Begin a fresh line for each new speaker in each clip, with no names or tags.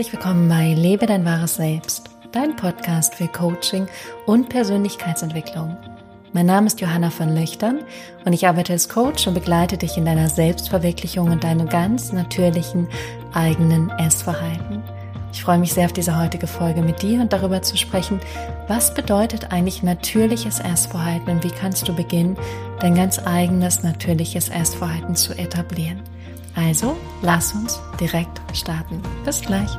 Herzlich willkommen bei Lebe dein wahres Selbst, dein Podcast für Coaching und Persönlichkeitsentwicklung. Mein Name ist Johanna von Löchtern und ich arbeite als Coach und begleite dich in deiner Selbstverwirklichung und deinem ganz natürlichen eigenen Essverhalten. Ich freue mich sehr auf diese heutige Folge mit dir und darüber zu sprechen, was bedeutet eigentlich natürliches Essverhalten und wie kannst du beginnen, dein ganz eigenes natürliches Essverhalten zu etablieren. Also, lass uns direkt starten. Bis gleich.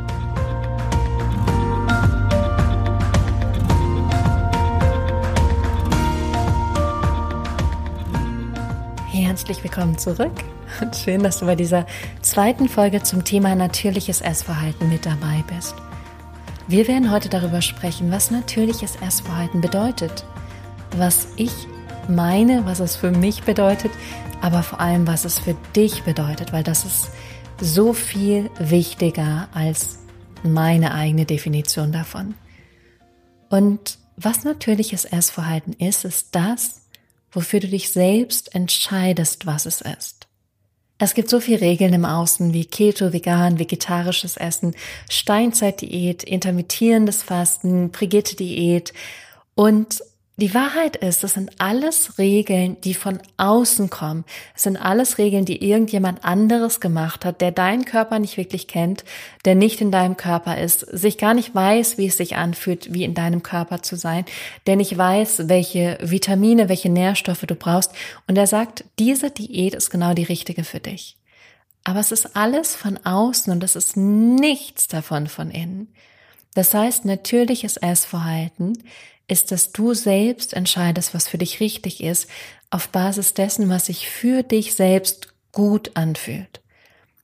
Herzlich willkommen zurück und schön, dass du bei dieser zweiten Folge zum Thema natürliches Essverhalten mit dabei bist. Wir werden heute darüber sprechen, was natürliches Essverhalten bedeutet, was ich meine, was es für mich bedeutet, aber vor allem, was es für dich bedeutet, weil das ist so viel wichtiger als meine eigene Definition davon. Und was natürliches Essverhalten ist, ist das, wofür du dich selbst entscheidest, was es ist. Es gibt so viele Regeln im Außen wie Keto, vegan, vegetarisches Essen, Steinzeitdiät, intermittierendes Fasten, Brigitte-Diät und die Wahrheit ist, das sind alles Regeln, die von außen kommen. Es sind alles Regeln, die irgendjemand anderes gemacht hat, der deinen Körper nicht wirklich kennt, der nicht in deinem Körper ist, sich gar nicht weiß, wie es sich anfühlt, wie in deinem Körper zu sein, der nicht weiß, welche Vitamine, welche Nährstoffe du brauchst. Und er sagt, diese Diät ist genau die richtige für dich. Aber es ist alles von außen und es ist nichts davon von innen. Das heißt, natürliches Essverhalten ist, dass du selbst entscheidest, was für dich richtig ist, auf Basis dessen, was sich für dich selbst gut anfühlt.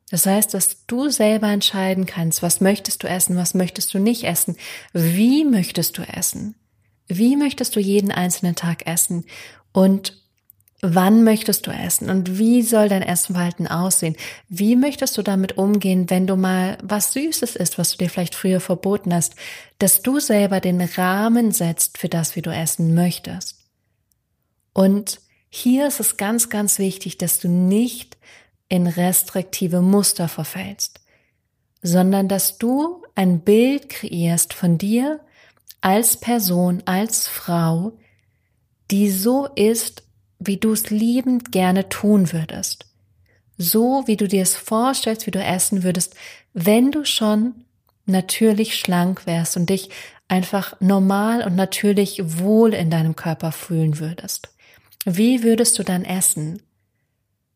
Das heißt, dass du selber entscheiden kannst, was möchtest du essen, was möchtest du nicht essen, wie möchtest du essen, wie möchtest du jeden einzelnen Tag essen und Wann möchtest du essen und wie soll dein Essverhalten aussehen? Wie möchtest du damit umgehen, wenn du mal was Süßes isst, was du dir vielleicht früher verboten hast, dass du selber den Rahmen setzt für das, wie du essen möchtest? Und hier ist es ganz, ganz wichtig, dass du nicht in restriktive Muster verfällst, sondern dass du ein Bild kreierst von dir als Person, als Frau, die so ist, wie du es liebend gerne tun würdest. So wie du dir es vorstellst, wie du essen würdest, wenn du schon natürlich schlank wärst und dich einfach normal und natürlich wohl in deinem Körper fühlen würdest. Wie würdest du dann essen?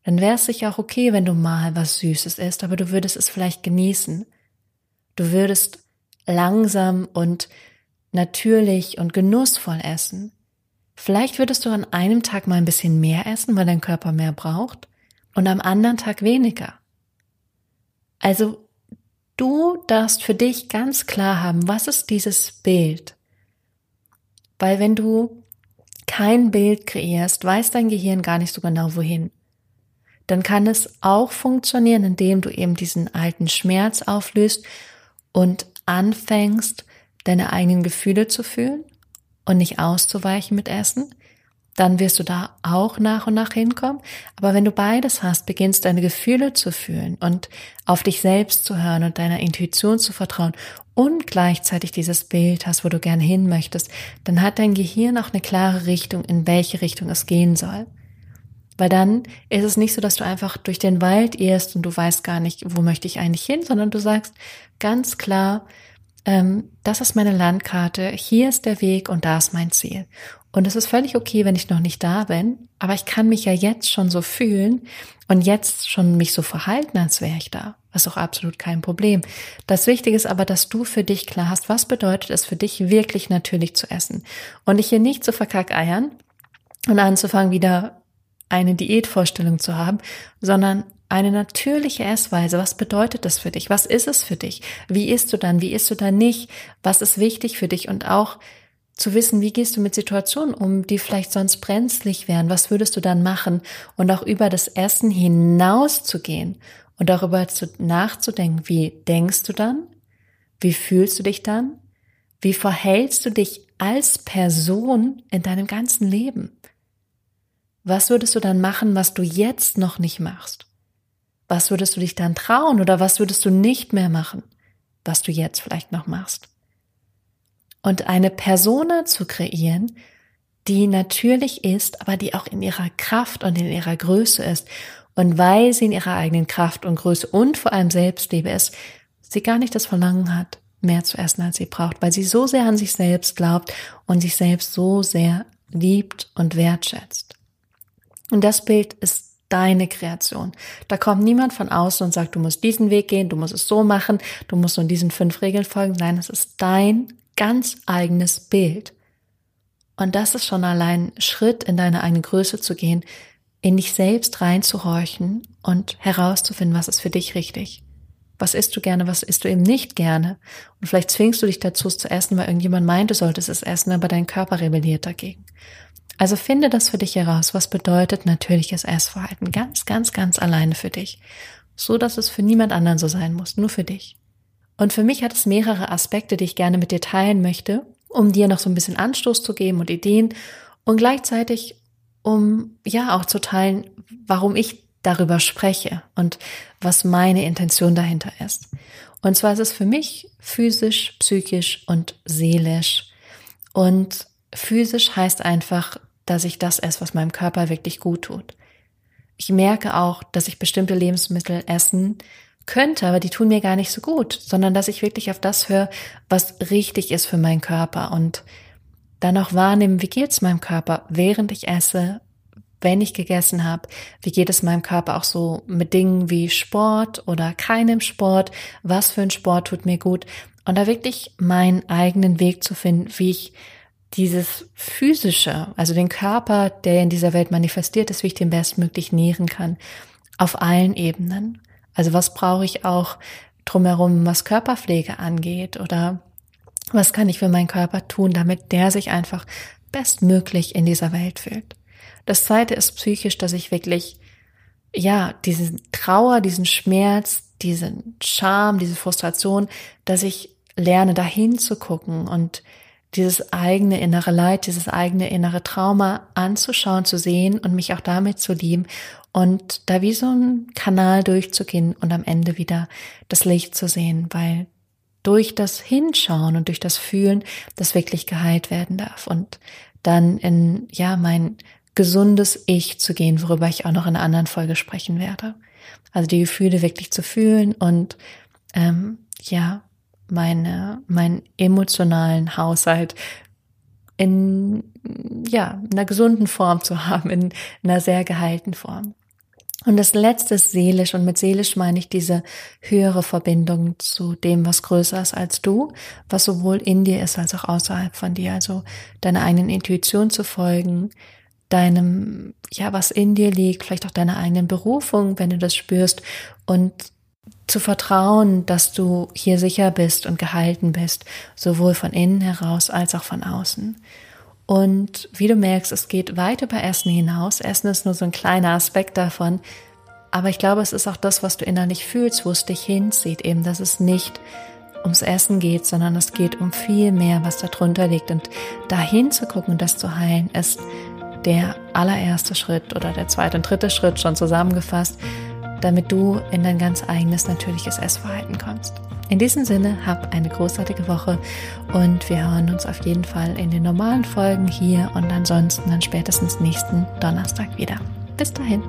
Dann wäre es sicher auch okay, wenn du mal was Süßes isst, aber du würdest es vielleicht genießen. Du würdest langsam und natürlich und genussvoll essen. Vielleicht würdest du an einem Tag mal ein bisschen mehr essen, weil dein Körper mehr braucht und am anderen Tag weniger. Also du darfst für dich ganz klar haben, was ist dieses Bild? Weil wenn du kein Bild kreierst, weiß dein Gehirn gar nicht so genau wohin. Dann kann es auch funktionieren, indem du eben diesen alten Schmerz auflöst und anfängst, deine eigenen Gefühle zu fühlen und nicht auszuweichen mit Essen, dann wirst du da auch nach und nach hinkommen. Aber wenn du beides hast, beginnst deine Gefühle zu fühlen und auf dich selbst zu hören und deiner Intuition zu vertrauen und gleichzeitig dieses Bild hast, wo du gern hin möchtest, dann hat dein Gehirn auch eine klare Richtung, in welche Richtung es gehen soll. Weil dann ist es nicht so, dass du einfach durch den Wald irrst und du weißt gar nicht, wo möchte ich eigentlich hin, sondern du sagst ganz klar, ähm, das ist meine Landkarte, hier ist der Weg und da ist mein Ziel. Und es ist völlig okay, wenn ich noch nicht da bin, aber ich kann mich ja jetzt schon so fühlen und jetzt schon mich so verhalten, als wäre ich da. Ist auch absolut kein Problem. Das Wichtige ist aber, dass du für dich klar hast, was bedeutet es für dich wirklich natürlich zu essen. Und dich hier nicht zu verkackeiern und anzufangen, wieder eine Diätvorstellung zu haben, sondern eine natürliche Essweise. Was bedeutet das für dich? Was ist es für dich? Wie isst du dann? Wie isst du dann nicht? Was ist wichtig für dich? Und auch zu wissen, wie gehst du mit Situationen um, die vielleicht sonst brenzlig wären? Was würdest du dann machen? Und auch über das Essen hinaus zu gehen und darüber zu, nachzudenken. Wie denkst du dann? Wie fühlst du dich dann? Wie verhältst du dich als Person in deinem ganzen Leben? Was würdest du dann machen, was du jetzt noch nicht machst? Was würdest du dich dann trauen oder was würdest du nicht mehr machen? was du jetzt vielleicht noch machst. Und eine Persona zu kreieren, die natürlich ist, aber die auch in ihrer Kraft und in ihrer Größe ist. Und weil sie in ihrer eigenen Kraft und Größe und vor allem Selbstliebe ist, sie gar nicht das Verlangen hat, mehr zu essen, als sie braucht, weil sie so sehr an sich selbst glaubt und sich selbst so sehr liebt und wertschätzt. Und das Bild ist deine Kreation. Da kommt niemand von außen und sagt, du musst diesen Weg gehen, du musst es so machen, du musst nur diesen fünf Regeln folgen. Nein, es ist dein ganz eigenes Bild. Und das ist schon allein Schritt in deine eigene Größe zu gehen, in dich selbst reinzuhorchen und herauszufinden, was ist für dich richtig. Was isst du gerne, was isst du eben nicht gerne? Und vielleicht zwingst du dich dazu, es zu essen, weil irgendjemand meint, du solltest es essen, aber dein Körper rebelliert dagegen. Also finde das für dich heraus, was bedeutet natürliches Essverhalten, ganz, ganz, ganz alleine für dich, so dass es für niemand anderen so sein muss, nur für dich. Und für mich hat es mehrere Aspekte, die ich gerne mit dir teilen möchte, um dir noch so ein bisschen Anstoß zu geben und Ideen und gleichzeitig um ja auch zu teilen, warum ich darüber spreche und was meine Intention dahinter ist. Und zwar ist es für mich physisch, psychisch und seelisch. Und physisch heißt einfach, dass ich das esse, was meinem Körper wirklich gut tut. Ich merke auch, dass ich bestimmte Lebensmittel essen könnte, aber die tun mir gar nicht so gut, sondern dass ich wirklich auf das höre, was richtig ist für meinen Körper und dann auch wahrnehmen, wie geht es meinem Körper, während ich esse, wenn ich gegessen habe, wie geht es meinem Körper auch so mit Dingen wie Sport oder keinem Sport, was für ein Sport tut mir gut und da wirklich meinen eigenen Weg zu finden, wie ich dieses physische, also den Körper, der in dieser Welt manifestiert ist, wie ich den bestmöglich nähren kann, auf allen Ebenen. Also was brauche ich auch drumherum, was Körperpflege angeht oder was kann ich für meinen Körper tun, damit der sich einfach bestmöglich in dieser Welt fühlt. Das zweite ist psychisch, dass ich wirklich, ja, diesen Trauer, diesen Schmerz, diesen Scham, diese Frustration, dass ich lerne, dahin zu gucken und dieses eigene innere Leid, dieses eigene innere Trauma anzuschauen, zu sehen und mich auch damit zu lieben und da wie so ein Kanal durchzugehen und am Ende wieder das Licht zu sehen, weil durch das Hinschauen und durch das Fühlen das wirklich geheilt werden darf und dann in, ja, mein gesundes Ich zu gehen, worüber ich auch noch in einer anderen Folge sprechen werde. Also die Gefühle wirklich zu fühlen und ähm, ja, meine, meinen emotionalen Haushalt in ja, einer gesunden Form zu haben, in einer sehr geheilten Form. Und das letzte ist seelisch und mit seelisch meine ich diese höhere Verbindung zu dem, was größer ist als du, was sowohl in dir ist als auch außerhalb von dir. Also deiner eigenen Intuition zu folgen, deinem, ja, was in dir liegt, vielleicht auch deiner eigenen Berufung, wenn du das spürst und zu vertrauen, dass du hier sicher bist und gehalten bist, sowohl von innen heraus als auch von außen. Und wie du merkst, es geht weit über Essen hinaus. Essen ist nur so ein kleiner Aspekt davon. Aber ich glaube, es ist auch das, was du innerlich fühlst, wo es dich hinzieht, eben, dass es nicht ums Essen geht, sondern es geht um viel mehr, was darunter liegt. Und dahin zu gucken und das zu heilen, ist der allererste Schritt oder der zweite und dritte Schritt schon zusammengefasst, damit du in dein ganz eigenes natürliches Essverhalten kommst. In diesem Sinne, hab eine großartige Woche und wir hören uns auf jeden Fall in den normalen Folgen hier und ansonsten dann spätestens nächsten Donnerstag wieder. Bis dahin.